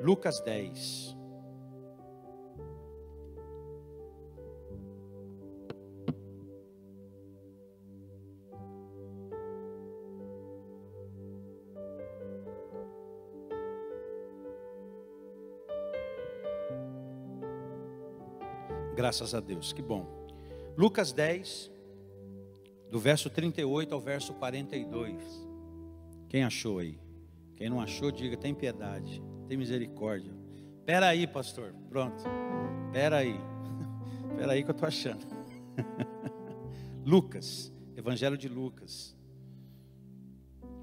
Lucas 10. Graças a Deus, que bom. Lucas 10, do verso 38 ao verso 42. Quem achou aí? Quem não achou, diga: tem piedade, tem misericórdia. Espera aí, pastor. Pronto. Espera aí. Espera aí que eu estou achando. Lucas, Evangelho de Lucas.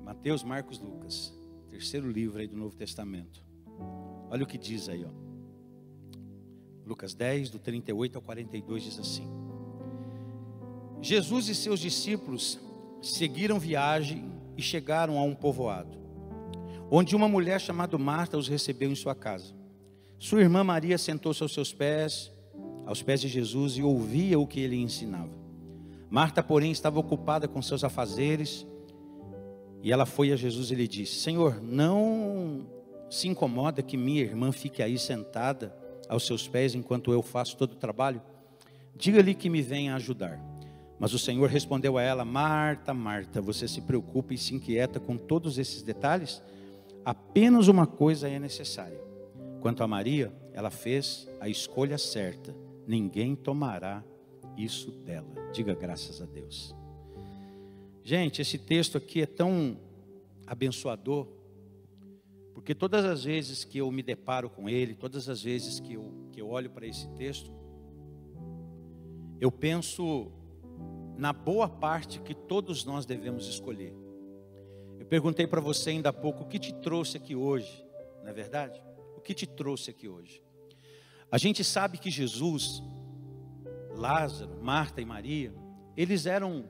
Mateus, Marcos, Lucas. Terceiro livro aí do Novo Testamento. Olha o que diz aí, ó. Lucas 10, do 38 ao 42 diz assim: Jesus e seus discípulos seguiram viagem e chegaram a um povoado, onde uma mulher chamada Marta os recebeu em sua casa. Sua irmã Maria sentou-se aos seus pés, aos pés de Jesus e ouvia o que ele ensinava. Marta, porém, estava ocupada com seus afazeres, e ela foi a Jesus e lhe disse: Senhor, não se incomoda que minha irmã fique aí sentada aos seus pés enquanto eu faço todo o trabalho? Diga-lhe que me venha ajudar. Mas o Senhor respondeu a ela: Marta, Marta, você se preocupa e se inquieta com todos esses detalhes? Apenas uma coisa é necessária. Quanto a Maria, ela fez a escolha certa. Ninguém tomará isso dela. Diga graças a Deus. Gente, esse texto aqui é tão abençoador porque todas as vezes que eu me deparo com ele, todas as vezes que eu, que eu olho para esse texto, eu penso na boa parte que todos nós devemos escolher. Perguntei para você ainda há pouco o que te trouxe aqui hoje, não é verdade? O que te trouxe aqui hoje? A gente sabe que Jesus, Lázaro, Marta e Maria, eles eram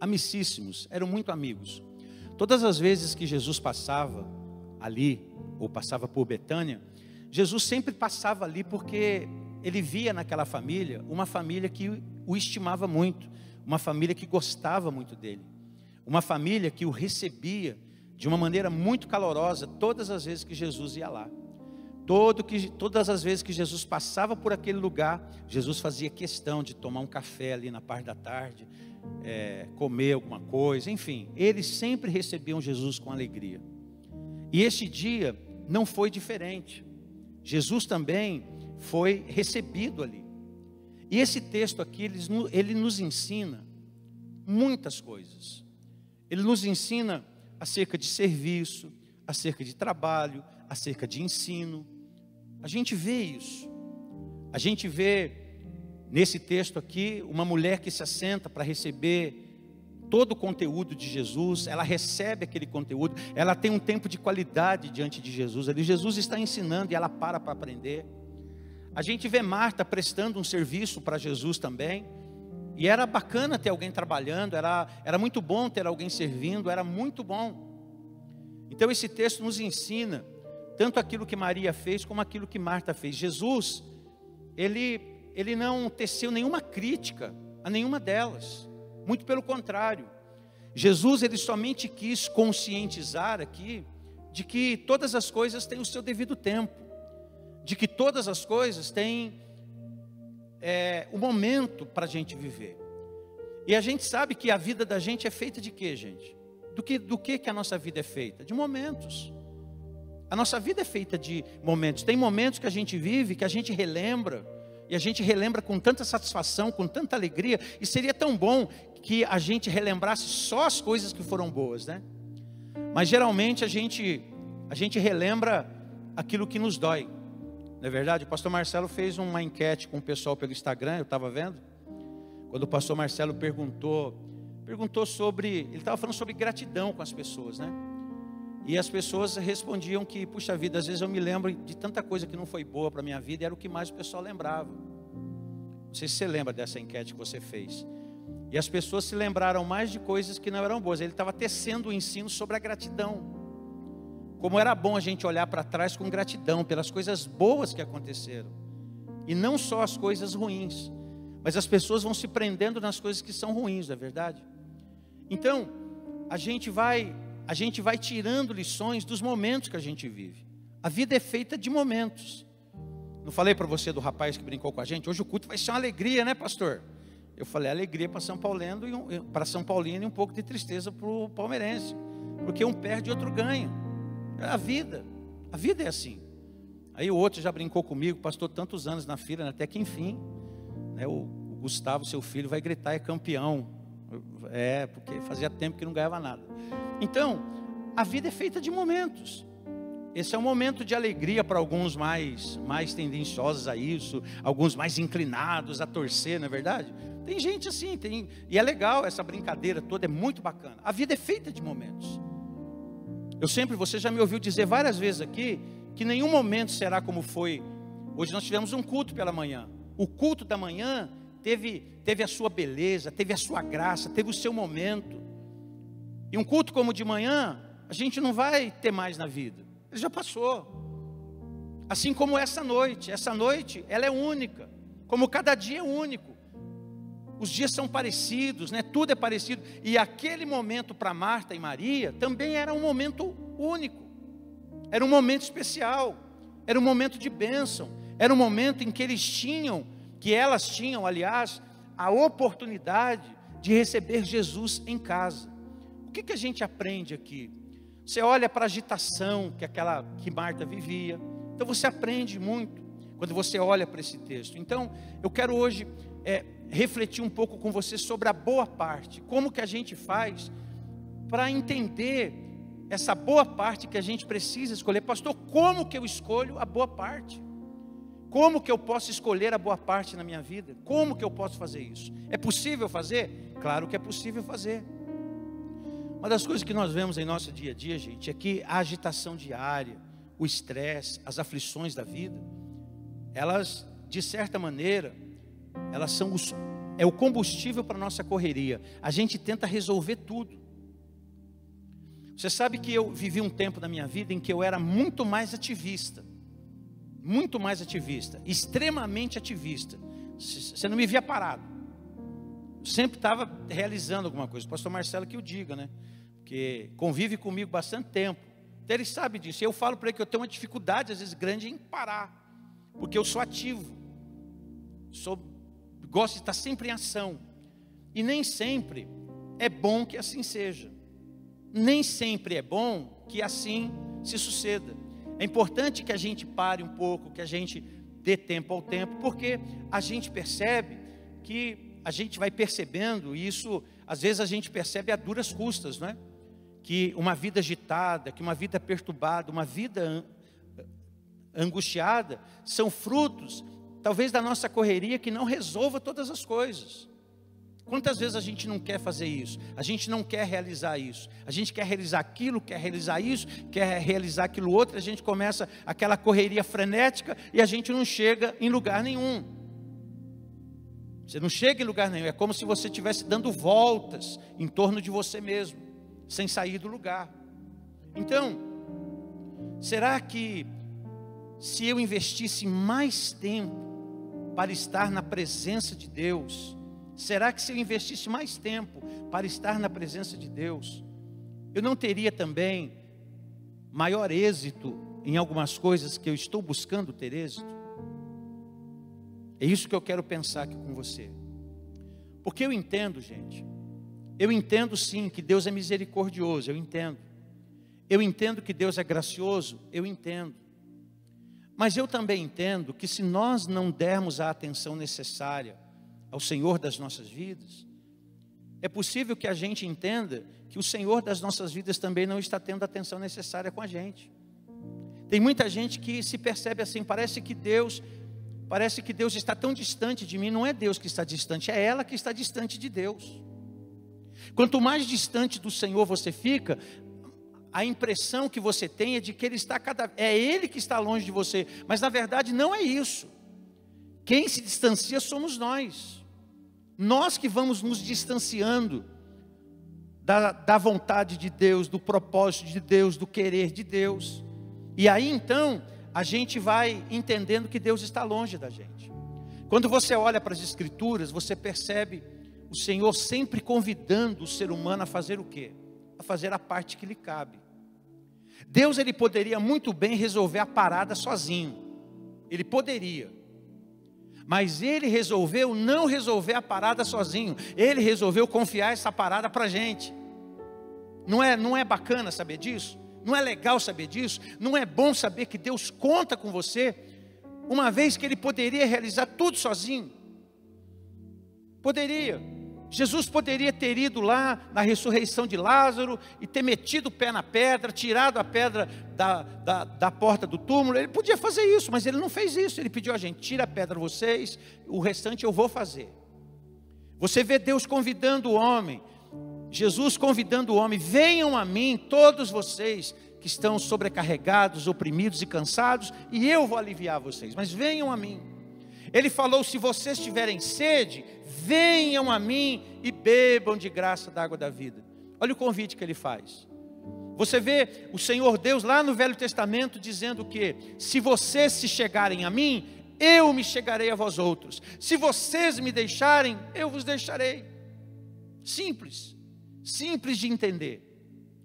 amicíssimos, eram muito amigos. Todas as vezes que Jesus passava, ali, ou passava por Betânia, Jesus sempre passava ali porque ele via naquela família uma família que o estimava muito, uma família que gostava muito dele, uma família que o recebia de uma maneira muito calorosa todas as vezes que Jesus ia lá. Todo que, todas as vezes que Jesus passava por aquele lugar, Jesus fazia questão de tomar um café ali na parte da tarde, é, comer alguma coisa, enfim, eles sempre recebiam Jesus com alegria. E este dia não foi diferente. Jesus também foi recebido ali. E esse texto aqui, ele, ele nos ensina muitas coisas. Ele nos ensina acerca de serviço, acerca de trabalho, acerca de ensino. A gente vê isso. A gente vê nesse texto aqui uma mulher que se assenta para receber todo o conteúdo de Jesus, ela recebe aquele conteúdo, ela tem um tempo de qualidade diante de Jesus. Ali Jesus está ensinando e ela para para aprender. A gente vê Marta prestando um serviço para Jesus também. E era bacana ter alguém trabalhando, era, era muito bom ter alguém servindo, era muito bom. Então esse texto nos ensina tanto aquilo que Maria fez como aquilo que Marta fez. Jesus, ele, ele não teceu nenhuma crítica a nenhuma delas. Muito pelo contrário. Jesus ele somente quis conscientizar aqui de que todas as coisas têm o seu devido tempo, de que todas as coisas têm é, o momento para a gente viver. E a gente sabe que a vida da gente é feita de quê, gente? Do que, do que, que a nossa vida é feita? De momentos. A nossa vida é feita de momentos. Tem momentos que a gente vive, que a gente relembra, e a gente relembra com tanta satisfação, com tanta alegria, e seria tão bom que a gente relembrasse só as coisas que foram boas, né? Mas geralmente a gente a gente relembra aquilo que nos dói. Não é verdade? O pastor Marcelo fez uma enquete com o pessoal pelo Instagram, eu estava vendo. Quando o pastor Marcelo perguntou, perguntou sobre, ele estava falando sobre gratidão com as pessoas, né? E as pessoas respondiam que, puxa vida, às vezes eu me lembro de tanta coisa que não foi boa para a minha vida, e era o que mais o pessoal lembrava. Não sei se você lembra dessa enquete que você fez. E as pessoas se lembraram mais de coisas que não eram boas. Ele estava tecendo o ensino sobre a gratidão. Como era bom a gente olhar para trás com gratidão pelas coisas boas que aconteceram. E não só as coisas ruins. Mas as pessoas vão se prendendo nas coisas que são ruins, não é verdade? Então, a gente vai, a gente vai tirando lições dos momentos que a gente vive. A vida é feita de momentos. Não falei para você do rapaz que brincou com a gente? Hoje o culto vai ser uma alegria, né, pastor? Eu falei alegria para São Paulino e um, para São Paulino e um pouco de tristeza para o palmeirense, porque um perde e outro ganha. É a vida. A vida é assim. Aí o outro já brincou comigo, pastor tantos anos na fila, né, até que enfim, né, o, o Gustavo, seu filho, vai gritar é campeão. É, porque fazia tempo que não ganhava nada. Então, a vida é feita de momentos. Esse é um momento de alegria para alguns mais, mais tendenciosos a isso, alguns mais inclinados a torcer, não é verdade? Tem gente assim, tem, e é legal essa brincadeira toda, é muito bacana. A vida é feita de momentos. Eu sempre, você já me ouviu dizer várias vezes aqui, que nenhum momento será como foi. Hoje nós tivemos um culto pela manhã. O culto da manhã teve, teve a sua beleza, teve a sua graça, teve o seu momento. E um culto como o de manhã, a gente não vai ter mais na vida. Ele já passou. Assim como essa noite, essa noite, ela é única. Como cada dia é único. Os dias são parecidos, né? Tudo é parecido. E aquele momento para Marta e Maria também era um momento único. Era um momento especial. Era um momento de bênção. Era um momento em que eles tinham, que elas tinham, aliás, a oportunidade de receber Jesus em casa. O que, que a gente aprende aqui? Você olha para a agitação que aquela que Marta vivia. Então você aprende muito quando você olha para esse texto. Então eu quero hoje é, refletir um pouco com você sobre a boa parte, como que a gente faz para entender essa boa parte que a gente precisa escolher. Pastor, como que eu escolho a boa parte? Como que eu posso escolher a boa parte na minha vida? Como que eu posso fazer isso? É possível fazer? Claro que é possível fazer. Uma das coisas que nós vemos em nosso dia a dia, gente, é que a agitação diária, o estresse, as aflições da vida, elas, de certa maneira, elas são os, é o combustível para a nossa correria. A gente tenta resolver tudo. Você sabe que eu vivi um tempo da minha vida em que eu era muito mais ativista. Muito mais ativista. Extremamente ativista. Você não me via parado. sempre estava realizando alguma coisa. O pastor Marcelo que o diga, né? que convive comigo bastante tempo. Então ele sabe disso. Eu falo para ele que eu tenho uma dificuldade, às vezes, grande em parar. Porque eu sou ativo. Sou, gosto de estar sempre em ação. E nem sempre é bom que assim seja. Nem sempre é bom que assim se suceda. É importante que a gente pare um pouco, que a gente dê tempo ao tempo, porque a gente percebe que a gente vai percebendo, e isso às vezes a gente percebe a duras custas, não é? que uma vida agitada, que uma vida perturbada, uma vida angustiada, são frutos, talvez, da nossa correria que não resolva todas as coisas. Quantas vezes a gente não quer fazer isso? A gente não quer realizar isso. A gente quer realizar aquilo, quer realizar isso, quer realizar aquilo outro. A gente começa aquela correria frenética e a gente não chega em lugar nenhum. Você não chega em lugar nenhum. É como se você estivesse dando voltas em torno de você mesmo sem sair do lugar. Então, será que se eu investisse mais tempo para estar na presença de Deus, será que se eu investisse mais tempo para estar na presença de Deus, eu não teria também maior êxito em algumas coisas que eu estou buscando ter êxito? É isso que eu quero pensar aqui com você. Porque eu entendo, gente, eu entendo sim que Deus é misericordioso, eu entendo. Eu entendo que Deus é gracioso, eu entendo. Mas eu também entendo que se nós não dermos a atenção necessária ao Senhor das nossas vidas, é possível que a gente entenda que o Senhor das nossas vidas também não está tendo a atenção necessária com a gente. Tem muita gente que se percebe assim, parece que Deus, parece que Deus está tão distante de mim, não é Deus que está distante, é ela que está distante de Deus. Quanto mais distante do Senhor você fica, a impressão que você tem é de que ele está cada é ele que está longe de você, mas na verdade não é isso. Quem se distancia somos nós. Nós que vamos nos distanciando da, da vontade de Deus, do propósito de Deus, do querer de Deus. E aí então a gente vai entendendo que Deus está longe da gente. Quando você olha para as Escrituras, você percebe o Senhor sempre convidando o ser humano a fazer o quê? A fazer a parte que lhe cabe. Deus ele poderia muito bem resolver a parada sozinho. Ele poderia. Mas ele resolveu não resolver a parada sozinho. Ele resolveu confiar essa parada para a gente. Não é, não é bacana saber disso? Não é legal saber disso? Não é bom saber que Deus conta com você? Uma vez que ele poderia realizar tudo sozinho. Poderia. Jesus poderia ter ido lá na ressurreição de Lázaro e ter metido o pé na pedra, tirado a pedra da, da, da, porta do túmulo. Ele podia fazer isso, mas ele não fez isso. Ele pediu a gente: tira a pedra vocês, o restante eu vou fazer. Você vê Deus convidando o homem, Jesus convidando o homem: venham a mim, todos vocês que estão sobrecarregados, oprimidos e cansados, e eu vou aliviar vocês. Mas venham a mim. Ele falou: se vocês tiverem sede, venham a mim e bebam de graça da água da vida. Olha o convite que ele faz. Você vê o Senhor Deus lá no Velho Testamento dizendo que se vocês se chegarem a mim, eu me chegarei a vós outros. Se vocês me deixarem, eu vos deixarei. Simples, simples de entender,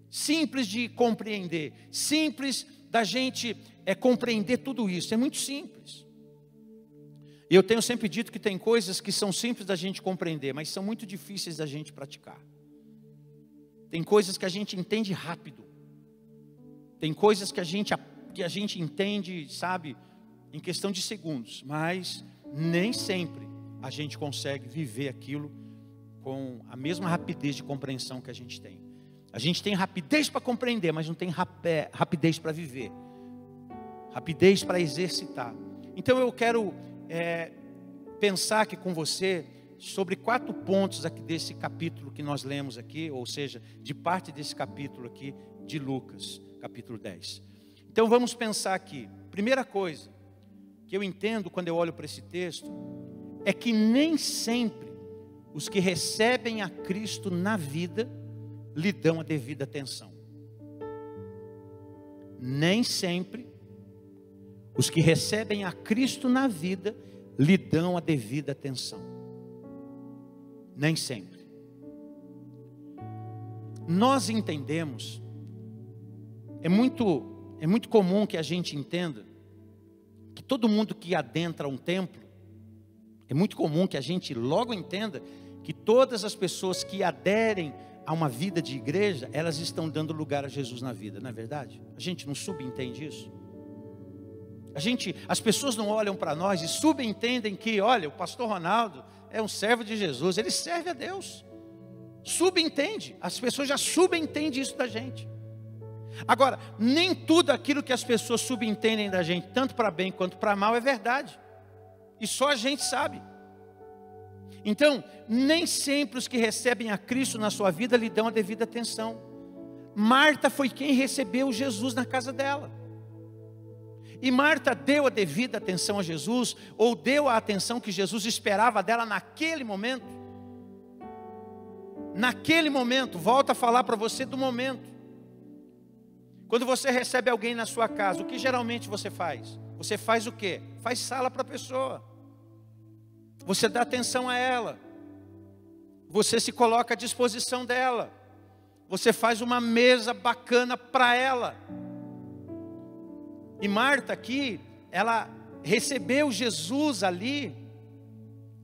simples de compreender, simples da gente é compreender tudo isso. É muito simples. E eu tenho sempre dito que tem coisas que são simples da gente compreender, mas são muito difíceis da gente praticar. Tem coisas que a gente entende rápido. Tem coisas que a gente, que a gente entende, sabe, em questão de segundos, mas nem sempre a gente consegue viver aquilo com a mesma rapidez de compreensão que a gente tem. A gente tem rapidez para compreender, mas não tem rapidez para viver, rapidez para exercitar. Então eu quero é, pensar aqui com você sobre quatro pontos aqui desse capítulo que nós lemos aqui, ou seja, de parte desse capítulo aqui de Lucas, capítulo 10. Então vamos pensar aqui. Primeira coisa que eu entendo quando eu olho para esse texto é que nem sempre os que recebem a Cristo na vida lhe dão a devida atenção. Nem sempre os que recebem a Cristo na vida lhe dão a devida atenção. Nem sempre. Nós entendemos, é muito, é muito comum que a gente entenda, que todo mundo que adentra um templo, é muito comum que a gente logo entenda que todas as pessoas que aderem a uma vida de igreja, elas estão dando lugar a Jesus na vida, não é verdade? A gente não subentende isso? A gente, as pessoas não olham para nós e subentendem que, olha, o pastor Ronaldo é um servo de Jesus, ele serve a Deus. Subentende, as pessoas já subentendem isso da gente. Agora, nem tudo aquilo que as pessoas subentendem da gente, tanto para bem quanto para mal, é verdade. E só a gente sabe. Então, nem sempre os que recebem a Cristo na sua vida lhe dão a devida atenção. Marta foi quem recebeu Jesus na casa dela. E Marta deu a devida atenção a Jesus, ou deu a atenção que Jesus esperava dela naquele momento. Naquele momento, volta a falar para você do momento. Quando você recebe alguém na sua casa, o que geralmente você faz? Você faz o quê? Faz sala para a pessoa. Você dá atenção a ela. Você se coloca à disposição dela. Você faz uma mesa bacana para ela. E Marta aqui, ela recebeu Jesus ali.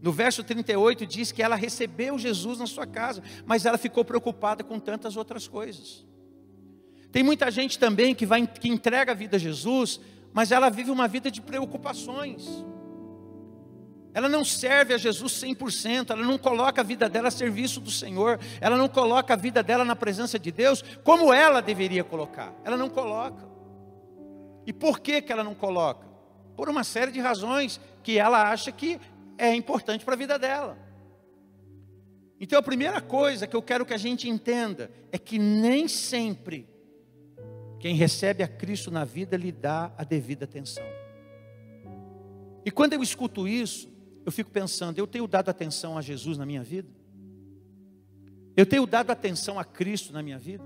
No verso 38 diz que ela recebeu Jesus na sua casa, mas ela ficou preocupada com tantas outras coisas. Tem muita gente também que vai que entrega a vida a Jesus, mas ela vive uma vida de preocupações. Ela não serve a Jesus 100%, ela não coloca a vida dela a serviço do Senhor, ela não coloca a vida dela na presença de Deus como ela deveria colocar. Ela não coloca. E por que, que ela não coloca? Por uma série de razões que ela acha que é importante para a vida dela. Então a primeira coisa que eu quero que a gente entenda é que nem sempre quem recebe a Cristo na vida lhe dá a devida atenção. E quando eu escuto isso, eu fico pensando, eu tenho dado atenção a Jesus na minha vida? Eu tenho dado atenção a Cristo na minha vida?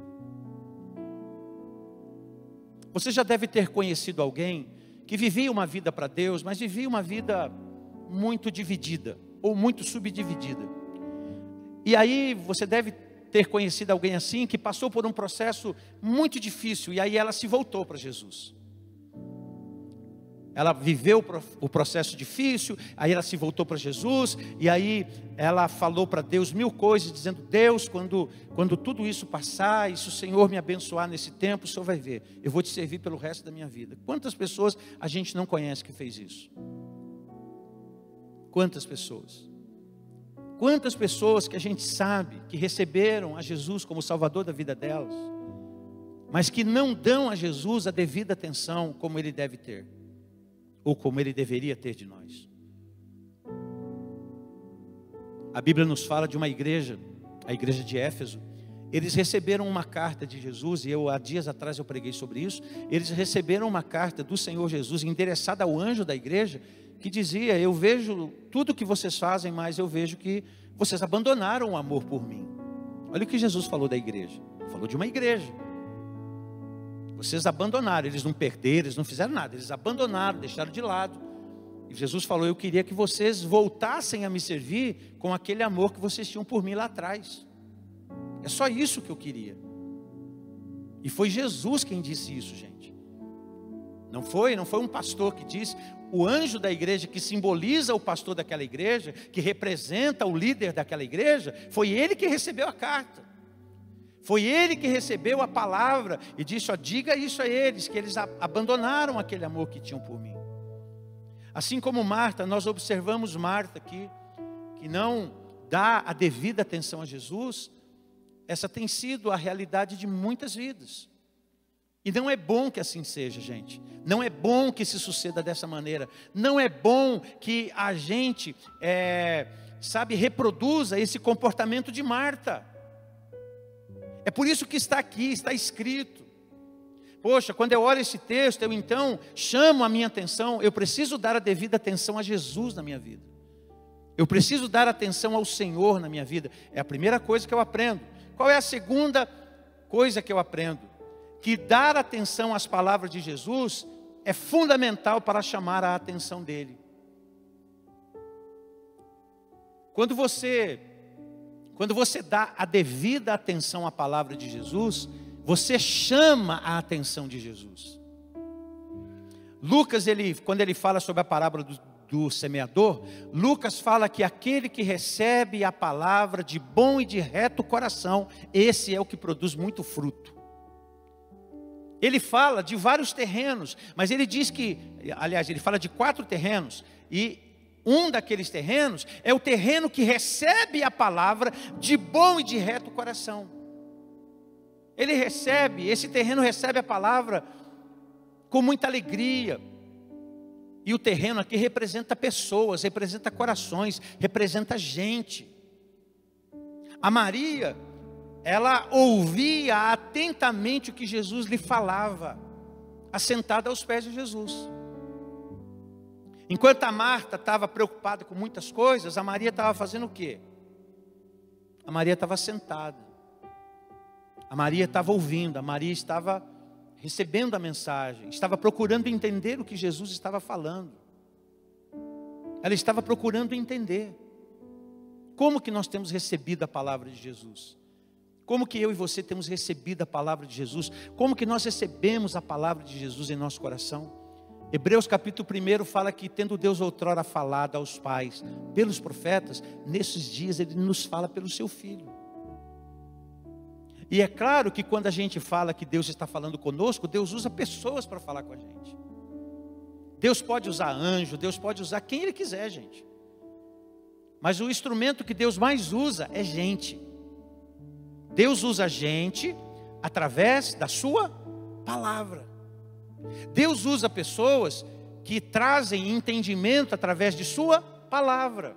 Você já deve ter conhecido alguém que vivia uma vida para Deus, mas vivia uma vida muito dividida ou muito subdividida. E aí você deve ter conhecido alguém assim que passou por um processo muito difícil e aí ela se voltou para Jesus. Ela viveu o processo difícil, aí ela se voltou para Jesus, e aí ela falou para Deus mil coisas, dizendo: Deus, quando, quando tudo isso passar, e se o Senhor me abençoar nesse tempo, o Senhor vai ver, eu vou te servir pelo resto da minha vida. Quantas pessoas a gente não conhece que fez isso? Quantas pessoas? Quantas pessoas que a gente sabe que receberam a Jesus como Salvador da vida delas, mas que não dão a Jesus a devida atenção como ele deve ter ou como ele deveria ter de nós. A Bíblia nos fala de uma igreja, a igreja de Éfeso. Eles receberam uma carta de Jesus, e eu há dias atrás eu preguei sobre isso. Eles receberam uma carta do Senhor Jesus endereçada ao anjo da igreja, que dizia: Eu vejo tudo que vocês fazem, mas eu vejo que vocês abandonaram o amor por mim. Olha o que Jesus falou da igreja. Falou de uma igreja. Vocês abandonaram, eles não perderam, eles não fizeram nada, eles abandonaram, deixaram de lado. E Jesus falou: Eu queria que vocês voltassem a me servir com aquele amor que vocês tinham por mim lá atrás. É só isso que eu queria. E foi Jesus quem disse isso, gente. Não foi, não foi um pastor que disse, o anjo da igreja que simboliza o pastor daquela igreja, que representa o líder daquela igreja, foi ele que recebeu a carta. Foi ele que recebeu a palavra e disse: ó, diga isso a eles, que eles abandonaram aquele amor que tinham por mim. Assim como Marta, nós observamos Marta aqui, que não dá a devida atenção a Jesus, essa tem sido a realidade de muitas vidas. E não é bom que assim seja, gente. Não é bom que se suceda dessa maneira. Não é bom que a gente, é, sabe, reproduza esse comportamento de Marta. É por isso que está aqui, está escrito. Poxa, quando eu olho esse texto, eu então chamo a minha atenção, eu preciso dar a devida atenção a Jesus na minha vida. Eu preciso dar atenção ao Senhor na minha vida. É a primeira coisa que eu aprendo. Qual é a segunda coisa que eu aprendo? Que dar atenção às palavras de Jesus é fundamental para chamar a atenção dele. Quando você quando você dá a devida atenção à palavra de Jesus, você chama a atenção de Jesus. Lucas, ele, quando ele fala sobre a parábola do, do semeador, Lucas fala que aquele que recebe a palavra de bom e de reto coração, esse é o que produz muito fruto. Ele fala de vários terrenos, mas ele diz que, aliás, ele fala de quatro terrenos, e um daqueles terrenos é o terreno que recebe a palavra de bom e de reto coração. Ele recebe, esse terreno recebe a palavra com muita alegria. E o terreno aqui representa pessoas, representa corações, representa gente. A Maria, ela ouvia atentamente o que Jesus lhe falava, assentada aos pés de Jesus. Enquanto a Marta estava preocupada com muitas coisas, a Maria estava fazendo o quê? A Maria estava sentada. A Maria estava ouvindo, a Maria estava recebendo a mensagem, estava procurando entender o que Jesus estava falando. Ela estava procurando entender. Como que nós temos recebido a palavra de Jesus? Como que eu e você temos recebido a palavra de Jesus? Como que nós recebemos a palavra de Jesus em nosso coração? Hebreus capítulo 1 fala que, tendo Deus outrora falado aos pais pelos profetas, nesses dias Ele nos fala pelo seu Filho. E é claro que quando a gente fala que Deus está falando conosco, Deus usa pessoas para falar com a gente. Deus pode usar anjo, Deus pode usar quem Ele quiser, gente. Mas o instrumento que Deus mais usa é gente. Deus usa gente através da Sua palavra. Deus usa pessoas que trazem entendimento através de Sua palavra.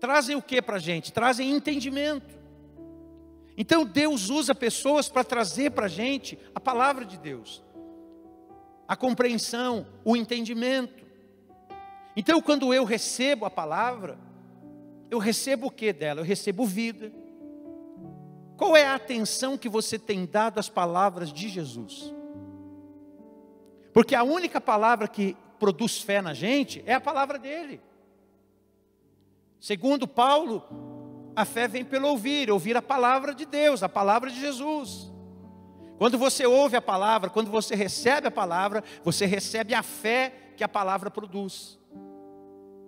Trazem o que para a gente? Trazem entendimento. Então Deus usa pessoas para trazer para a gente a palavra de Deus, a compreensão, o entendimento. Então, quando eu recebo a palavra, eu recebo o que dela? Eu recebo vida. Qual é a atenção que você tem dado às palavras de Jesus? Porque a única palavra que produz fé na gente é a palavra dele. Segundo Paulo, A fé vem pelo ouvir, ouvir a palavra de Deus, a palavra de Jesus. Quando você ouve a palavra, quando você recebe a palavra, você recebe a fé que a palavra produz.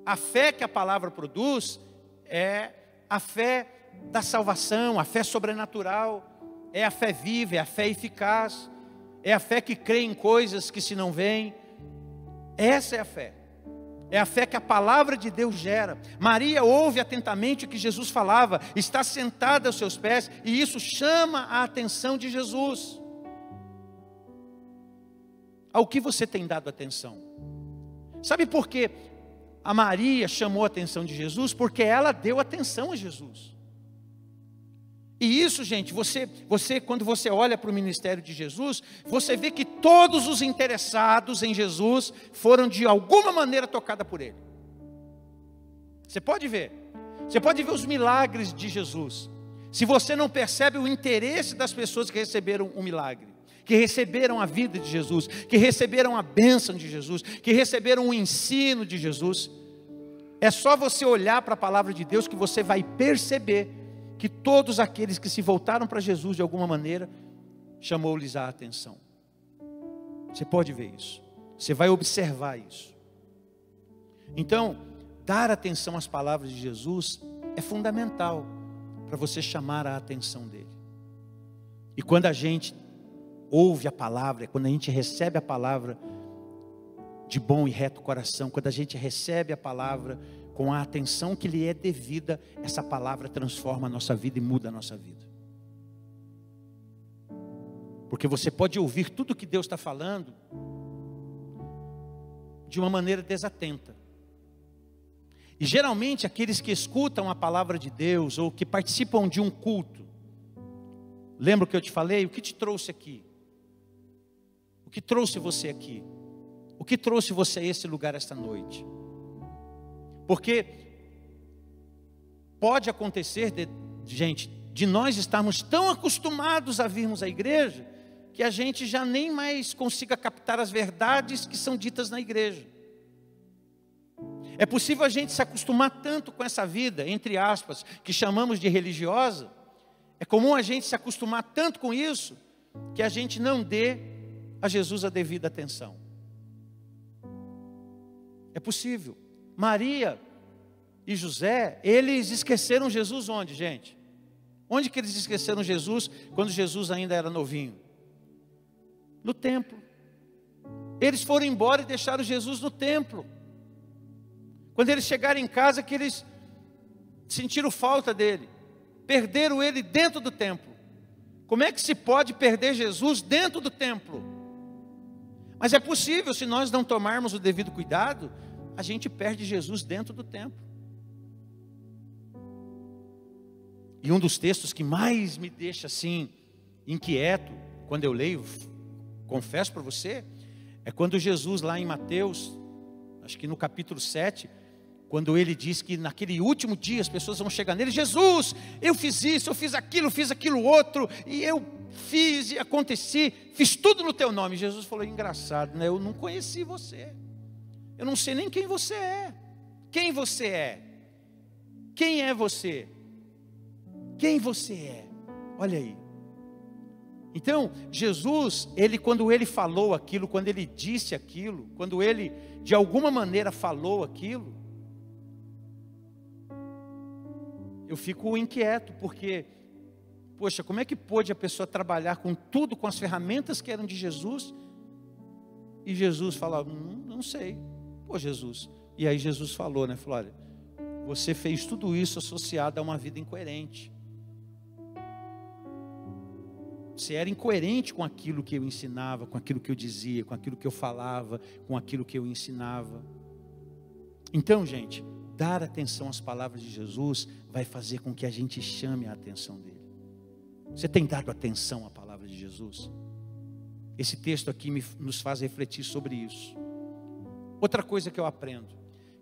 A fé que a palavra produz é a fé da salvação, a fé sobrenatural, é a fé viva, é a fé eficaz, é a fé que crê em coisas que se não veem. Essa é a fé. É a fé que a palavra de Deus gera. Maria ouve atentamente o que Jesus falava, está sentada aos seus pés, e isso chama a atenção de Jesus. Ao que você tem dado atenção? Sabe por que a Maria chamou a atenção de Jesus? Porque ela deu atenção a Jesus. E isso, gente, você, você quando você olha para o ministério de Jesus, você vê que todos os interessados em Jesus foram de alguma maneira tocados por ele. Você pode ver. Você pode ver os milagres de Jesus. Se você não percebe o interesse das pessoas que receberam o milagre, que receberam a vida de Jesus, que receberam a bênção de Jesus, que receberam o ensino de Jesus, é só você olhar para a palavra de Deus que você vai perceber que todos aqueles que se voltaram para Jesus de alguma maneira, chamou-lhes a atenção. Você pode ver isso, você vai observar isso. Então, dar atenção às palavras de Jesus é fundamental para você chamar a atenção dele. E quando a gente ouve a palavra, quando a gente recebe a palavra de bom e reto coração, quando a gente recebe a palavra com a atenção que lhe é devida, essa palavra transforma a nossa vida e muda a nossa vida. Porque você pode ouvir tudo que Deus está falando de uma maneira desatenta. E geralmente aqueles que escutam a palavra de Deus ou que participam de um culto, lembra o que eu te falei? O que te trouxe aqui? O que trouxe você aqui? O que trouxe você a esse lugar esta noite? Porque pode acontecer, de, gente, de nós estarmos tão acostumados a virmos à igreja, que a gente já nem mais consiga captar as verdades que são ditas na igreja. É possível a gente se acostumar tanto com essa vida, entre aspas, que chamamos de religiosa, é comum a gente se acostumar tanto com isso, que a gente não dê a Jesus a devida atenção. É possível. Maria e José, eles esqueceram Jesus onde, gente? Onde que eles esqueceram Jesus quando Jesus ainda era novinho? No templo. Eles foram embora e deixaram Jesus no templo. Quando eles chegaram em casa, que eles sentiram falta dele, perderam ele dentro do templo. Como é que se pode perder Jesus dentro do templo? Mas é possível, se nós não tomarmos o devido cuidado, a gente perde Jesus dentro do templo. E um dos textos que mais me deixa assim inquieto quando eu leio, confesso para você, é quando Jesus lá em Mateus, acho que no capítulo 7, quando ele diz que naquele último dia as pessoas vão chegar nele, Jesus, eu fiz isso, eu fiz aquilo, fiz aquilo outro, e eu fiz e aconteci, fiz tudo no teu nome. Jesus falou: engraçado, né? Eu não conheci você. Eu não sei nem quem você é. Quem você é? Quem é você? Quem você é? Olha aí. Então, Jesus, ele quando ele falou aquilo, quando ele disse aquilo, quando ele de alguma maneira falou aquilo, eu fico inquieto, porque poxa, como é que pôde a pessoa trabalhar com tudo, com as ferramentas que eram de Jesus, e Jesus falava, hum, não sei. Pô, Jesus. E aí Jesus falou, né? Falou: olha, você fez tudo isso associado a uma vida incoerente. Você era incoerente com aquilo que eu ensinava, com aquilo que eu dizia, com aquilo que eu falava, com aquilo que eu ensinava. Então, gente, dar atenção às palavras de Jesus vai fazer com que a gente chame a atenção dele. Você tem dado atenção à palavra de Jesus? Esse texto aqui me, nos faz refletir sobre isso. Outra coisa que eu aprendo,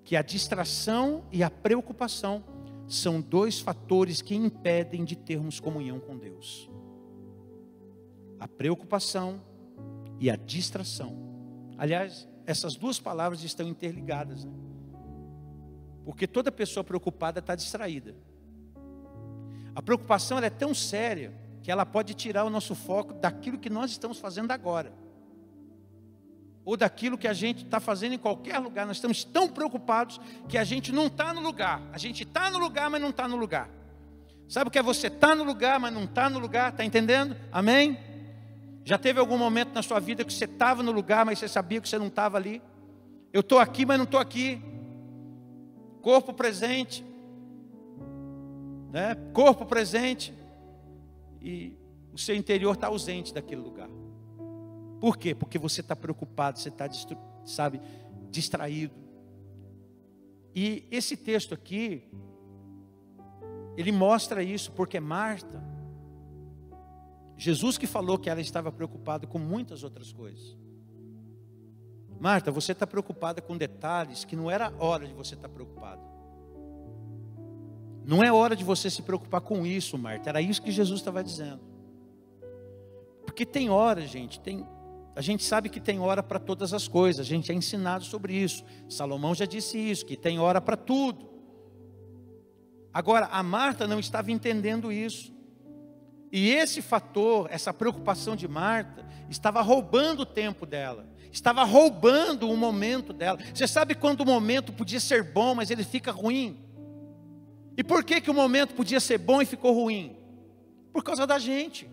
que a distração e a preocupação são dois fatores que impedem de termos comunhão com Deus. A preocupação e a distração. Aliás, essas duas palavras estão interligadas, né? Porque toda pessoa preocupada está distraída. A preocupação é tão séria que ela pode tirar o nosso foco daquilo que nós estamos fazendo agora. Ou daquilo que a gente está fazendo em qualquer lugar. Nós estamos tão preocupados que a gente não está no lugar. A gente está no lugar, mas não está no lugar. Sabe o que é você estar tá no lugar, mas não está no lugar? Está entendendo? Amém? Já teve algum momento na sua vida que você estava no lugar, mas você sabia que você não estava ali? Eu estou aqui, mas não estou aqui. Corpo presente, né? Corpo presente e o seu interior está ausente daquele lugar. Por quê? Porque você está preocupado, você está, sabe, distraído. E esse texto aqui, ele mostra isso, porque Marta, Jesus que falou que ela estava preocupada com muitas outras coisas. Marta, você está preocupada com detalhes que não era hora de você estar tá preocupada. Não é hora de você se preocupar com isso, Marta. Era isso que Jesus estava dizendo. Porque tem hora, gente, tem, a gente sabe que tem hora para todas as coisas. A gente é ensinado sobre isso. Salomão já disse isso, que tem hora para tudo. Agora, a Marta não estava entendendo isso. E esse fator, essa preocupação de Marta, estava roubando o tempo dela, estava roubando o momento dela. Você sabe quando o momento podia ser bom, mas ele fica ruim? E por que, que o momento podia ser bom e ficou ruim? Por causa da gente.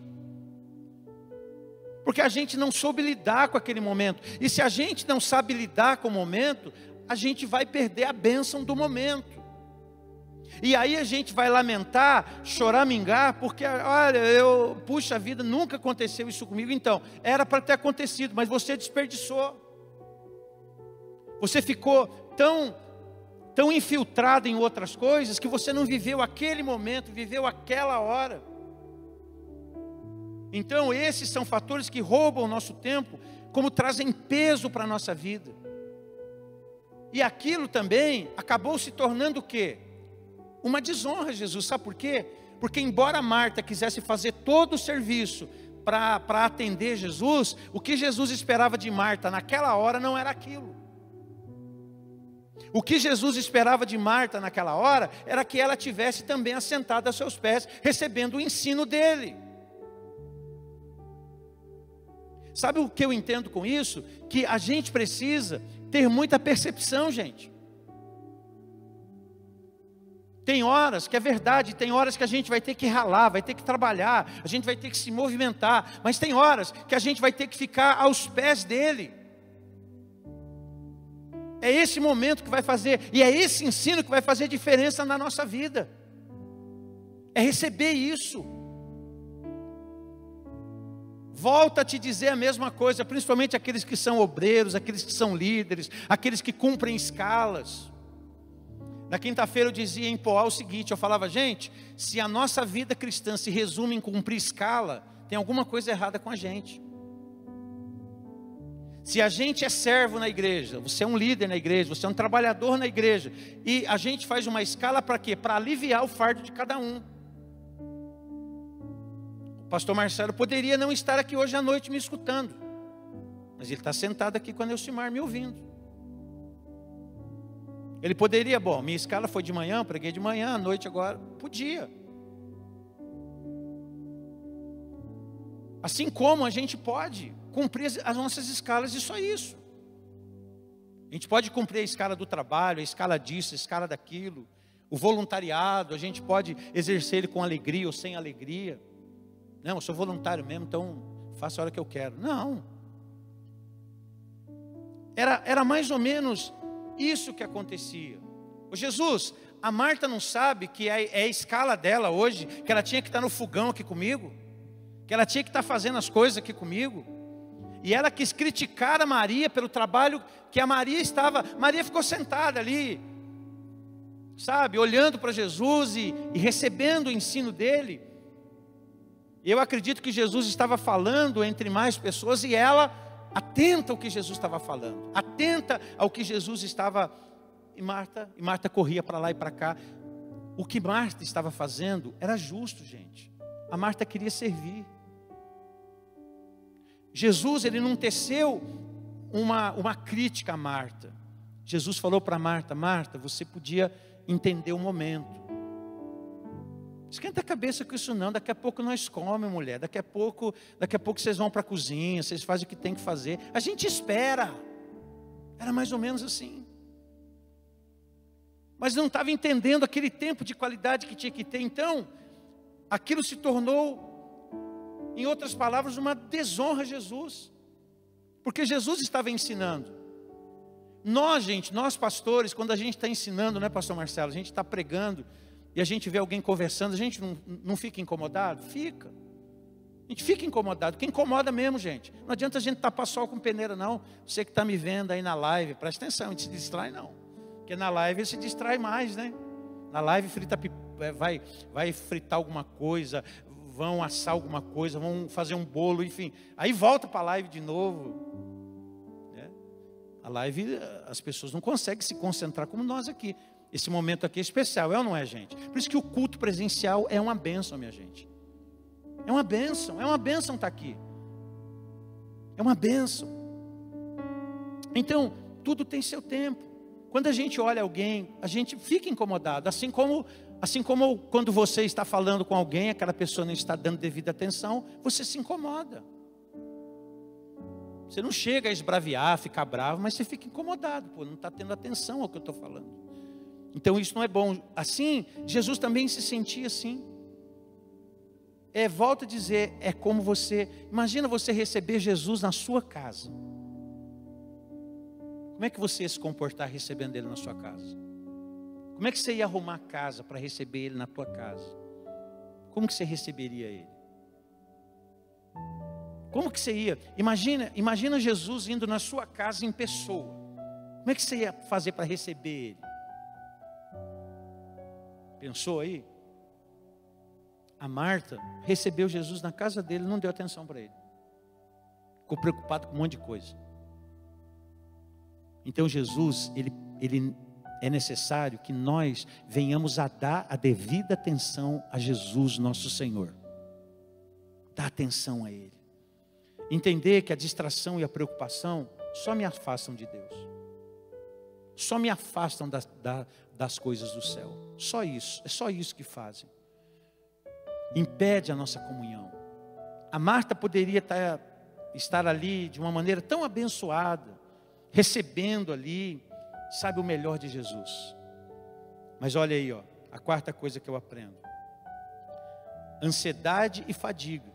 Porque a gente não soube lidar com aquele momento. E se a gente não sabe lidar com o momento, a gente vai perder a bênção do momento. E aí a gente vai lamentar, choramingar, porque, olha, eu, puxa vida, nunca aconteceu isso comigo. Então, era para ter acontecido, mas você desperdiçou. Você ficou tão, tão infiltrado em outras coisas que você não viveu aquele momento, viveu aquela hora. Então, esses são fatores que roubam o nosso tempo, como trazem peso para a nossa vida. E aquilo também acabou se tornando o quê? uma desonra Jesus. Sabe por quê? Porque, embora Marta quisesse fazer todo o serviço para atender Jesus, o que Jesus esperava de Marta naquela hora não era aquilo. O que Jesus esperava de Marta naquela hora era que ela tivesse também assentada a seus pés, recebendo o ensino dele. Sabe o que eu entendo com isso? Que a gente precisa ter muita percepção, gente. Tem horas que é verdade, tem horas que a gente vai ter que ralar, vai ter que trabalhar, a gente vai ter que se movimentar, mas tem horas que a gente vai ter que ficar aos pés dele. É esse momento que vai fazer, e é esse ensino que vai fazer diferença na nossa vida. É receber isso. Volta a te dizer a mesma coisa, principalmente aqueles que são obreiros, aqueles que são líderes, aqueles que cumprem escalas. Na quinta-feira eu dizia em Poá o seguinte: eu falava, gente, se a nossa vida cristã se resume em cumprir escala, tem alguma coisa errada com a gente. Se a gente é servo na igreja, você é um líder na igreja, você é um trabalhador na igreja, e a gente faz uma escala para quê? Para aliviar o fardo de cada um. Pastor Marcelo poderia não estar aqui hoje à noite me escutando, mas ele está sentado aqui com a Neucimar me ouvindo. Ele poderia, bom, minha escala foi de manhã, preguei de manhã, à noite agora. Podia. Assim como a gente pode cumprir as nossas escalas e só isso. A gente pode cumprir a escala do trabalho, a escala disso, a escala daquilo, o voluntariado, a gente pode exercer ele com alegria ou sem alegria. Não, eu sou voluntário mesmo, então faço a hora que eu quero. Não. Era, era mais ou menos isso que acontecia. O Jesus, a Marta não sabe que é, é, a escala dela hoje, que ela tinha que estar no fogão aqui comigo, que ela tinha que estar fazendo as coisas aqui comigo. E ela quis criticar a Maria pelo trabalho que a Maria estava. Maria ficou sentada ali, sabe, olhando para Jesus e, e recebendo o ensino dele. Eu acredito que Jesus estava falando entre mais pessoas e ela atenta ao que Jesus estava falando, atenta ao que Jesus estava. E Marta, e Marta corria para lá e para cá. O que Marta estava fazendo era justo, gente. A Marta queria servir. Jesus, ele não teceu uma, uma crítica a Marta. Jesus falou para Marta: Marta, você podia entender o momento. Esquenta a cabeça com isso não. Daqui a pouco nós comemos, mulher. Daqui a pouco, daqui a pouco vocês vão para a cozinha, vocês fazem o que tem que fazer. A gente espera. Era mais ou menos assim. Mas não estava entendendo aquele tempo de qualidade que tinha que ter. Então, aquilo se tornou, em outras palavras, uma desonra a Jesus. Porque Jesus estava ensinando. Nós, gente, nós pastores, quando a gente está ensinando, não é, pastor Marcelo? A gente está pregando e a gente vê alguém conversando, a gente não, não fica incomodado? Fica. A gente fica incomodado, que incomoda mesmo, gente. Não adianta a gente tapar sol com peneira, não. Você que está me vendo aí na live, presta atenção, a gente se distrai, não. Porque na live se distrai mais, né? Na live frita, é, vai, vai fritar alguma coisa, vão assar alguma coisa, vão fazer um bolo, enfim. Aí volta para a live de novo. Né? A live, as pessoas não conseguem se concentrar como nós aqui. Esse momento aqui é especial, é ou não é, gente? Por isso que o culto presencial é uma bênção, minha gente. É uma bênção, é uma bênção estar aqui. É uma bênção. Então, tudo tem seu tempo. Quando a gente olha alguém, a gente fica incomodado, assim como assim como quando você está falando com alguém, aquela pessoa não está dando devida atenção, você se incomoda. Você não chega a esbraviar, ficar bravo, mas você fica incomodado, pô, não está tendo atenção ao que eu estou falando. Então isso não é bom. Assim, Jesus também se sentia assim. É, volta a dizer, é como você, imagina você receber Jesus na sua casa. Como é que você ia se comportar recebendo ele na sua casa? Como é que você ia arrumar a casa para receber ele na tua casa? Como que você receberia ele? Como que você ia? Imagina, imagina Jesus indo na sua casa em pessoa. Como é que você ia fazer para receber ele? Pensou aí? A Marta recebeu Jesus na casa dele, não deu atenção para ele. Ficou preocupado com um monte de coisa. Então Jesus, ele, ele é necessário que nós venhamos a dar a devida atenção a Jesus, nosso Senhor. Dar atenção a Ele. Entender que a distração e a preocupação só me afastam de Deus. Só me afastam das, das coisas do céu. Só isso. É só isso que fazem. Impede a nossa comunhão. A Marta poderia estar, estar ali de uma maneira tão abençoada recebendo ali, sabe o melhor de Jesus. Mas olha aí, ó, a quarta coisa que eu aprendo. Ansiedade e fadiga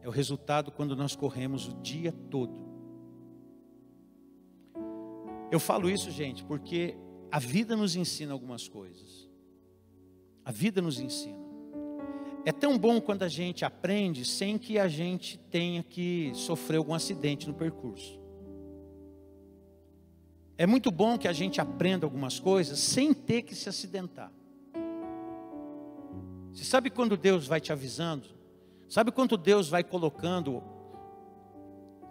é o resultado quando nós corremos o dia todo. Eu falo isso, gente, porque a vida nos ensina algumas coisas. A vida nos ensina. É tão bom quando a gente aprende sem que a gente tenha que sofrer algum acidente no percurso. É muito bom que a gente aprenda algumas coisas sem ter que se acidentar. Você sabe quando Deus vai te avisando? Sabe quando Deus vai colocando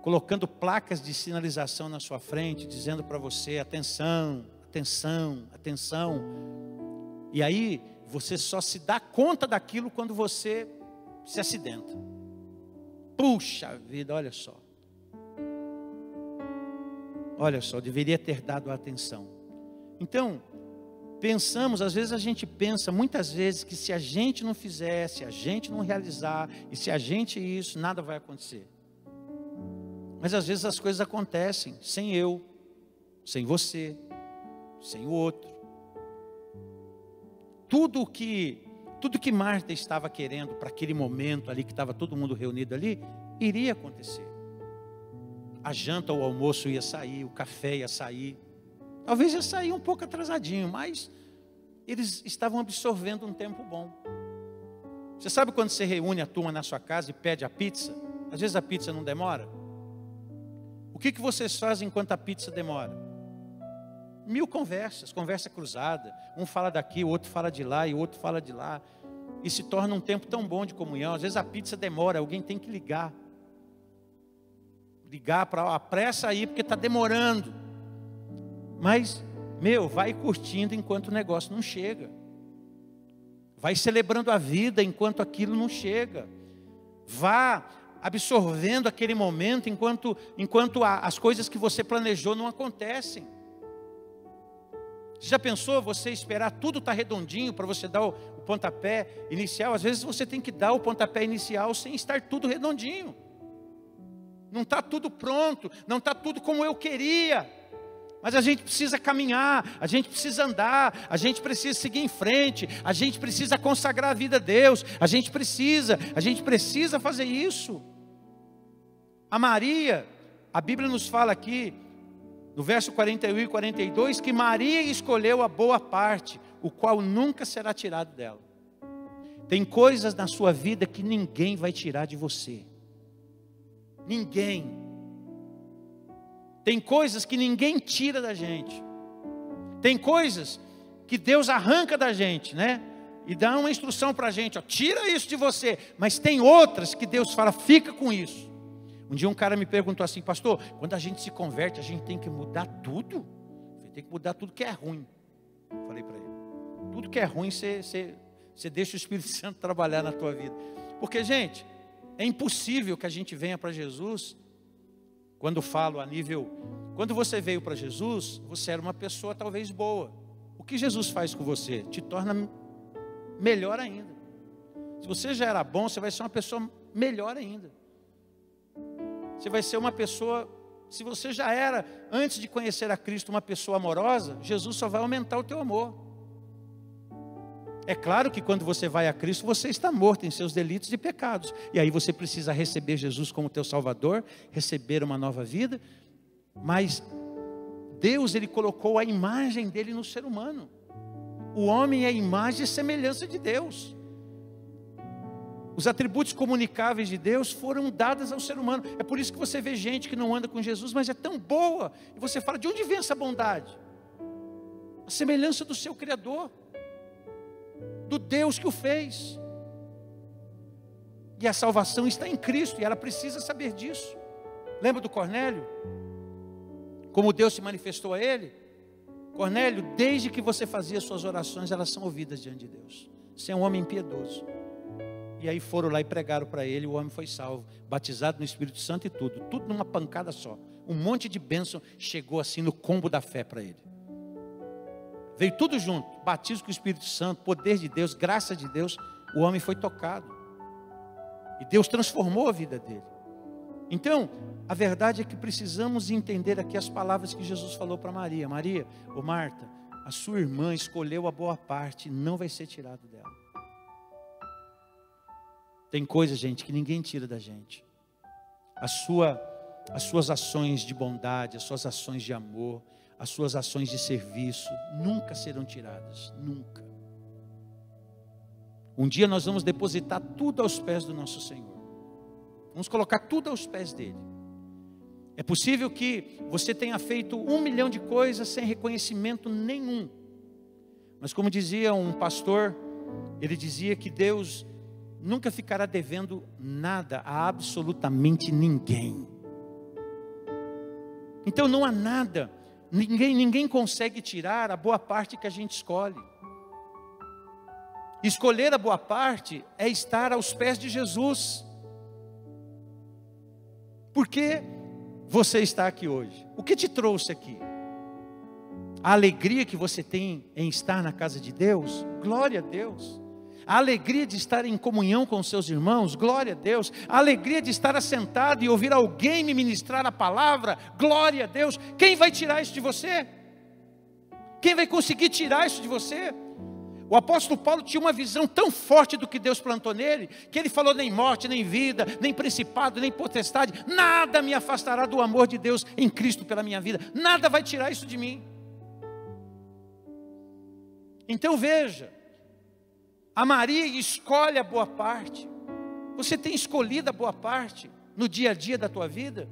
colocando placas de sinalização na sua frente, dizendo para você: atenção, atenção, atenção. E aí você só se dá conta daquilo quando você se acidenta. Puxa vida, olha só. Olha só, deveria ter dado atenção. Então, pensamos, às vezes a gente pensa muitas vezes que se a gente não fizer, se a gente não realizar, e se a gente isso, nada vai acontecer. Mas às vezes as coisas acontecem sem eu, sem você, sem o outro. Tudo que tudo que Marta estava querendo para aquele momento ali que estava todo mundo reunido ali, iria acontecer a janta ou o almoço ia sair, o café ia sair. Talvez ia sair um pouco atrasadinho, mas eles estavam absorvendo um tempo bom. Você sabe quando você reúne a turma na sua casa e pede a pizza? Às vezes a pizza não demora. O que, que vocês fazem enquanto a pizza demora? Mil conversas, conversa cruzada. Um fala daqui, o outro fala de lá e o outro fala de lá. E se torna um tempo tão bom de comunhão. Às vezes a pizza demora, alguém tem que ligar ligar para apressa aí porque está demorando. Mas, meu, vai curtindo enquanto o negócio não chega. Vai celebrando a vida enquanto aquilo não chega. Vá absorvendo aquele momento enquanto, enquanto a, as coisas que você planejou não acontecem. Já pensou você esperar tudo estar tá redondinho para você dar o, o pontapé inicial? Às vezes você tem que dar o pontapé inicial sem estar tudo redondinho. Não está tudo pronto, não está tudo como eu queria. Mas a gente precisa caminhar, a gente precisa andar, a gente precisa seguir em frente, a gente precisa consagrar a vida a Deus, a gente precisa, a gente precisa fazer isso. A Maria, a Bíblia nos fala aqui, no verso 41 e 42, que Maria escolheu a boa parte, o qual nunca será tirado dela. Tem coisas na sua vida que ninguém vai tirar de você. Ninguém. Tem coisas que ninguém tira da gente. Tem coisas que Deus arranca da gente, né? E dá uma instrução para a gente, ó, tira isso de você. Mas tem outras que Deus fala, fica com isso. Um dia um cara me perguntou assim, pastor, quando a gente se converte, a gente tem que mudar tudo? Tem que mudar tudo que é ruim. Falei para ele. Tudo que é ruim, você, deixa o Espírito Santo trabalhar na tua vida. Porque, gente, é impossível que a gente venha para Jesus, quando falo a nível. Quando você veio para Jesus, você era uma pessoa talvez boa. O que Jesus faz com você? Te torna melhor ainda. Se você já era bom, você vai ser uma pessoa melhor ainda. Você vai ser uma pessoa. Se você já era, antes de conhecer a Cristo, uma pessoa amorosa, Jesus só vai aumentar o teu amor. É claro que quando você vai a Cristo, você está morto em seus delitos e pecados. E aí você precisa receber Jesus como teu Salvador, receber uma nova vida. Mas Deus, Ele colocou a imagem dele no ser humano. O homem é imagem e semelhança de Deus. Os atributos comunicáveis de Deus foram dados ao ser humano. É por isso que você vê gente que não anda com Jesus, mas é tão boa. E você fala: de onde vem essa bondade? A semelhança do seu Criador do Deus que o fez. E a salvação está em Cristo, e ela precisa saber disso. Lembra do Cornélio? Como Deus se manifestou a ele? Cornélio, desde que você fazia suas orações, elas são ouvidas diante de Deus. Você é um homem impiedoso. E aí foram lá e pregaram para ele, o homem foi salvo, batizado no Espírito Santo e tudo, tudo numa pancada só. Um monte de bênção chegou assim no combo da fé para ele. Veio tudo junto, batismo com o Espírito Santo, poder de Deus, graça de Deus, o homem foi tocado. E Deus transformou a vida dele. Então, a verdade é que precisamos entender aqui as palavras que Jesus falou para Maria. Maria, ou Marta, a sua irmã escolheu a boa parte, não vai ser tirado dela. Tem coisas, gente, que ninguém tira da gente. A sua, as suas ações de bondade, as suas ações de amor, as suas ações de serviço nunca serão tiradas, nunca. Um dia nós vamos depositar tudo aos pés do nosso Senhor. Vamos colocar tudo aos pés dele. É possível que você tenha feito um milhão de coisas sem reconhecimento nenhum. Mas como dizia um pastor, ele dizia que Deus nunca ficará devendo nada a absolutamente ninguém. Então não há nada Ninguém, ninguém consegue tirar a boa parte que a gente escolhe. Escolher a boa parte é estar aos pés de Jesus. Por que você está aqui hoje? O que te trouxe aqui? A alegria que você tem em estar na casa de Deus? Glória a Deus a alegria de estar em comunhão com seus irmãos, glória a Deus, a alegria de estar assentado e ouvir alguém me ministrar a palavra, glória a Deus. Quem vai tirar isso de você? Quem vai conseguir tirar isso de você? O apóstolo Paulo tinha uma visão tão forte do que Deus plantou nele, que ele falou: nem morte, nem vida, nem principado, nem potestade, nada me afastará do amor de Deus em Cristo pela minha vida, nada vai tirar isso de mim. Então veja, a Maria escolhe a boa parte. Você tem escolhido a boa parte no dia a dia da tua vida?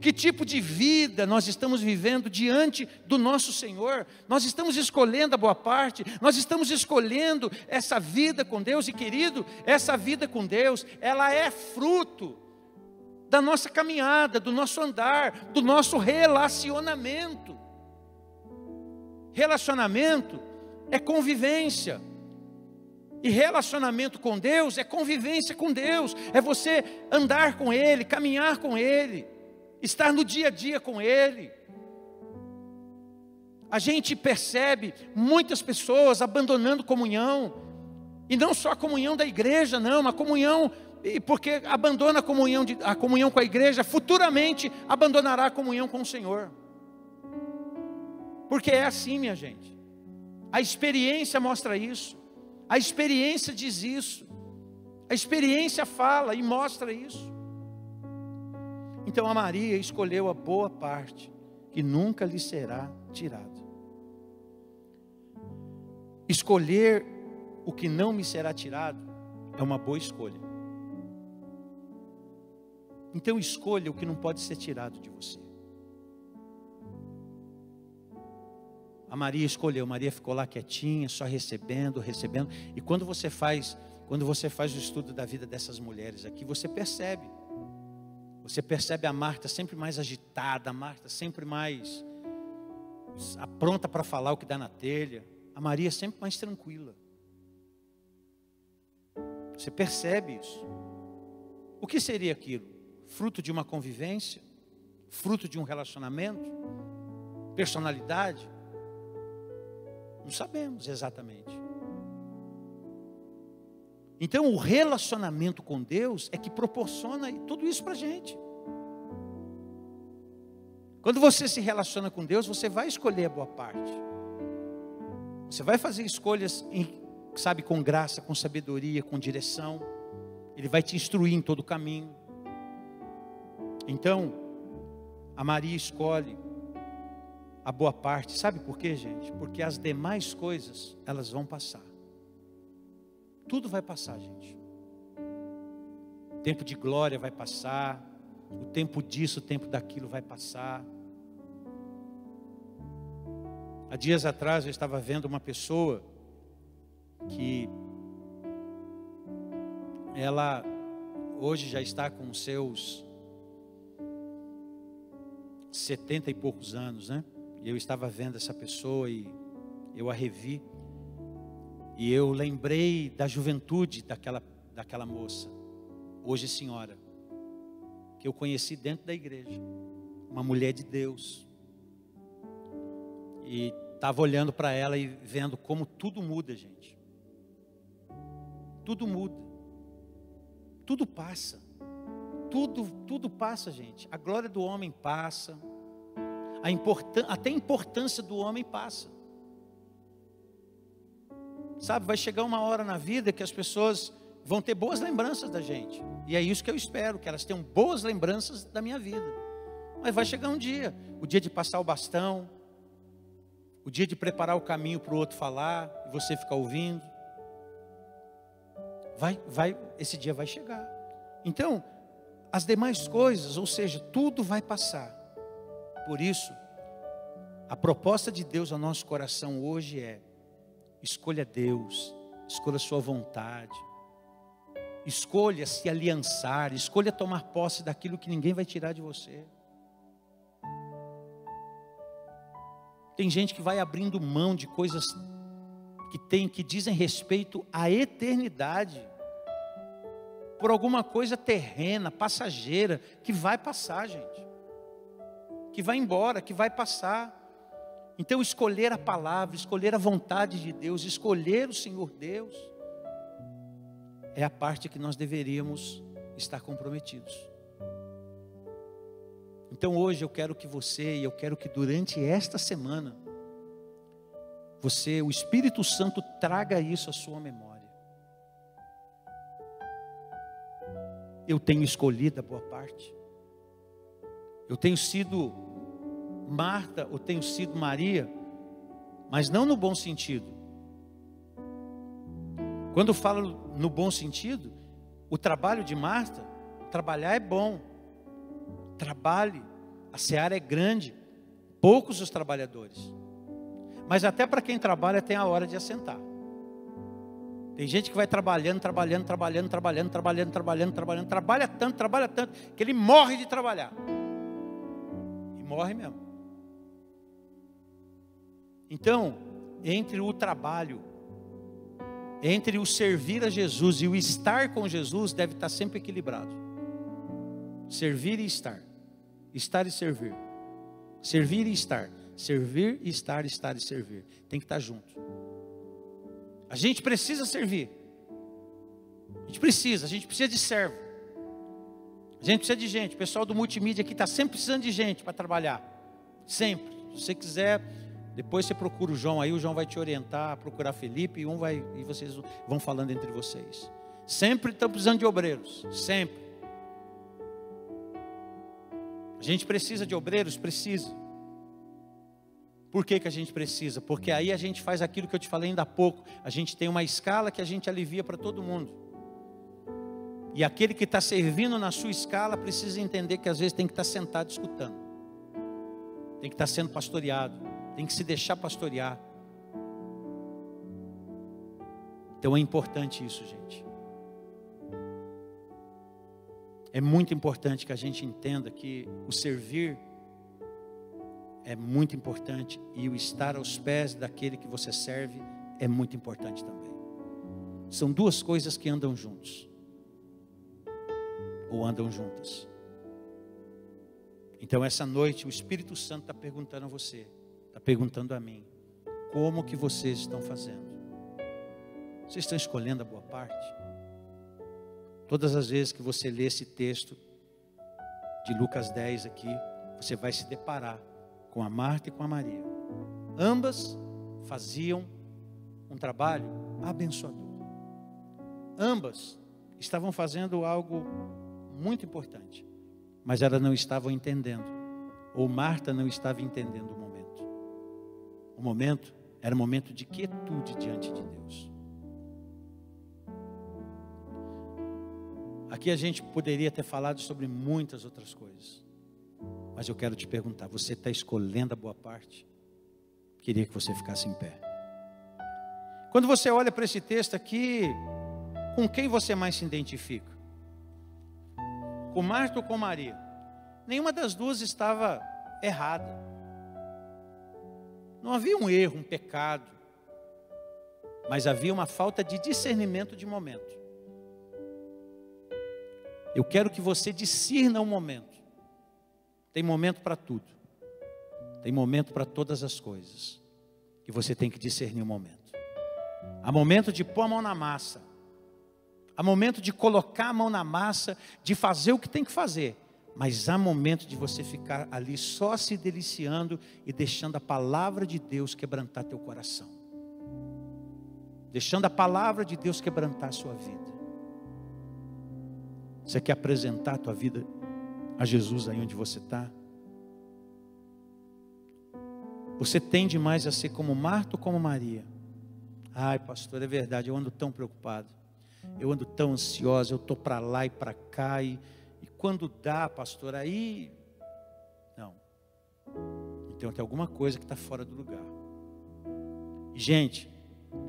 Que tipo de vida nós estamos vivendo diante do nosso Senhor? Nós estamos escolhendo a boa parte, nós estamos escolhendo essa vida com Deus, e querido, essa vida com Deus, ela é fruto da nossa caminhada, do nosso andar, do nosso relacionamento. Relacionamento é convivência. E relacionamento com Deus é convivência com Deus, é você andar com Ele, caminhar com Ele, estar no dia a dia com Ele. A gente percebe muitas pessoas abandonando comunhão, e não só a comunhão da igreja, não, a comunhão, porque abandona a comunhão, de, a comunhão com a igreja, futuramente abandonará a comunhão com o Senhor. Porque é assim, minha gente. A experiência mostra isso. A experiência diz isso. A experiência fala e mostra isso. Então a Maria escolheu a boa parte, que nunca lhe será tirada. Escolher o que não me será tirado é uma boa escolha. Então escolha o que não pode ser tirado de você. A Maria escolheu, Maria ficou lá quietinha, só recebendo, recebendo. E quando você faz, quando você faz o estudo da vida dessas mulheres aqui, você percebe. Você percebe a Marta sempre mais agitada, a Marta sempre mais pronta para falar o que dá na telha. A Maria sempre mais tranquila. Você percebe isso. O que seria aquilo? Fruto de uma convivência? Fruto de um relacionamento? Personalidade? Não sabemos exatamente. Então, o relacionamento com Deus é que proporciona tudo isso para a gente. Quando você se relaciona com Deus, você vai escolher a boa parte. Você vai fazer escolhas, em, sabe, com graça, com sabedoria, com direção. Ele vai te instruir em todo o caminho. Então, a Maria escolhe a boa parte. Sabe por quê, gente? Porque as demais coisas, elas vão passar. Tudo vai passar, gente. O tempo de glória vai passar, o tempo disso, o tempo daquilo vai passar. Há dias atrás eu estava vendo uma pessoa que ela hoje já está com seus setenta e poucos anos, né? Eu estava vendo essa pessoa e eu a revi. E eu lembrei da juventude daquela, daquela moça, hoje senhora, que eu conheci dentro da igreja. Uma mulher de Deus. E estava olhando para ela e vendo como tudo muda, gente. Tudo muda. Tudo passa. Tudo, tudo passa, gente. A glória do homem passa a importância, até a importância do homem passa. Sabe, vai chegar uma hora na vida que as pessoas vão ter boas lembranças da gente. E é isso que eu espero, que elas tenham boas lembranças da minha vida. Mas vai chegar um dia, o dia de passar o bastão, o dia de preparar o caminho para o outro falar e você ficar ouvindo. Vai, vai, esse dia vai chegar. Então, as demais coisas, ou seja, tudo vai passar. Por isso, a proposta de Deus ao nosso coração hoje é: escolha Deus, escolha sua vontade, escolha se aliançar, escolha tomar posse daquilo que ninguém vai tirar de você. Tem gente que vai abrindo mão de coisas que tem que dizem respeito à eternidade por alguma coisa terrena, passageira, que vai passar, gente que vai embora, que vai passar. Então, escolher a palavra, escolher a vontade de Deus, escolher o Senhor Deus, é a parte que nós deveríamos estar comprometidos. Então, hoje eu quero que você, e eu quero que durante esta semana, você, o Espírito Santo, traga isso à sua memória. Eu tenho escolhido a boa parte. Eu tenho sido Marta ou tenho sido Maria, mas não no bom sentido. Quando eu falo no bom sentido, o trabalho de Marta, trabalhar é bom. Trabalhe, a seara é grande, poucos os trabalhadores. Mas até para quem trabalha tem a hora de assentar. Tem gente que vai trabalhando, trabalhando, trabalhando, trabalhando, trabalhando, trabalhando, trabalhando, trabalha tanto, trabalha tanto, que ele morre de trabalhar. Morre mesmo. Então, entre o trabalho, entre o servir a Jesus e o estar com Jesus, deve estar sempre equilibrado. Servir e estar, estar e servir, servir e estar. Servir e estar, estar e servir. Tem que estar junto. A gente precisa servir. A gente precisa, a gente precisa de servo. A gente precisa de gente. O pessoal do multimídia aqui está sempre precisando de gente para trabalhar. Sempre. Se você quiser, depois você procura o João aí, o João vai te orientar, procurar Felipe, e um vai, e vocês vão falando entre vocês. Sempre estão precisando de obreiros. Sempre. A gente precisa de obreiros? Precisa. Por que, que a gente precisa? Porque aí a gente faz aquilo que eu te falei ainda há pouco. A gente tem uma escala que a gente alivia para todo mundo. E aquele que está servindo na sua escala precisa entender que às vezes tem que estar sentado escutando. Tem que estar sendo pastoreado. Tem que se deixar pastorear. Então é importante isso, gente. É muito importante que a gente entenda que o servir é muito importante e o estar aos pés daquele que você serve é muito importante também. São duas coisas que andam juntos ou andam juntas. Então essa noite o Espírito Santo está perguntando a você, está perguntando a mim, como que vocês estão fazendo? Vocês estão escolhendo a boa parte? Todas as vezes que você lê esse texto de Lucas 10 aqui, você vai se deparar com a Marta e com a Maria. Ambas faziam um trabalho abençoador. Ambas estavam fazendo algo muito importante, mas elas não estavam entendendo, ou Marta não estava entendendo o momento. O momento era um momento de quietude diante de Deus. Aqui a gente poderia ter falado sobre muitas outras coisas. Mas eu quero te perguntar: você está escolhendo a boa parte? Queria que você ficasse em pé. Quando você olha para esse texto aqui, com quem você mais se identifica? Com Marta ou com Maria? Nenhuma das duas estava errada. Não havia um erro, um pecado. Mas havia uma falta de discernimento de momento. Eu quero que você discirna o momento. Tem momento para tudo. Tem momento para todas as coisas. E você tem que discernir o momento. Há momento de pôr a mão na massa. Há momento de colocar a mão na massa, de fazer o que tem que fazer. Mas há momento de você ficar ali só se deliciando e deixando a palavra de Deus quebrantar teu coração. Deixando a palavra de Deus quebrantar a sua vida. Você quer apresentar a tua vida a Jesus aí onde você está? Você tende mais a ser como Marta ou como Maria? Ai, pastor, é verdade, eu ando tão preocupado. Eu ando tão ansiosa, eu estou para lá e para cá. E, e quando dá, pastor, aí. Não. Então tem alguma coisa que está fora do lugar. gente,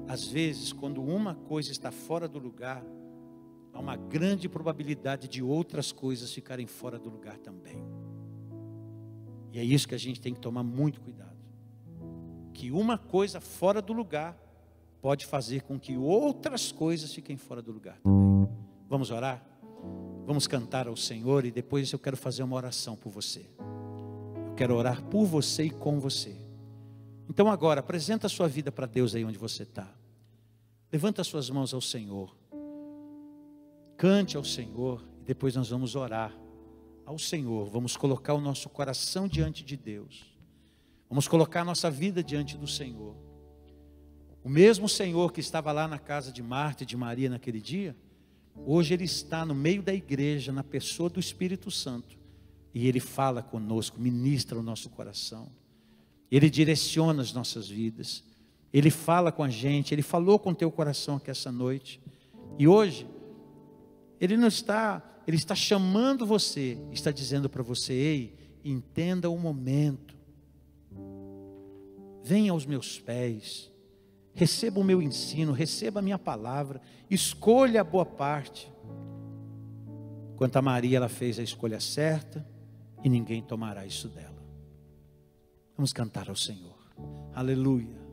às vezes, quando uma coisa está fora do lugar, há uma grande probabilidade de outras coisas ficarem fora do lugar também. E é isso que a gente tem que tomar muito cuidado. Que uma coisa fora do lugar pode fazer com que outras coisas fiquem fora do lugar também. Vamos orar? Vamos cantar ao Senhor e depois eu quero fazer uma oração por você. Eu quero orar por você e com você. Então agora, apresenta a sua vida para Deus aí onde você está. Levanta as suas mãos ao Senhor. Cante ao Senhor e depois nós vamos orar ao Senhor. Vamos colocar o nosso coração diante de Deus. Vamos colocar a nossa vida diante do Senhor. O mesmo Senhor que estava lá na casa de Marta e de Maria naquele dia, hoje Ele está no meio da igreja, na pessoa do Espírito Santo, e Ele fala conosco, ministra o nosso coração, Ele direciona as nossas vidas, Ele fala com a gente, Ele falou com o teu coração aqui essa noite, e hoje ele não está, ele está chamando você, está dizendo para você: ei, entenda o momento. Venha aos meus pés, receba o meu ensino, receba a minha palavra, escolha a boa parte. Quanto a Maria, ela fez a escolha certa e ninguém tomará isso dela. Vamos cantar ao Senhor. Aleluia.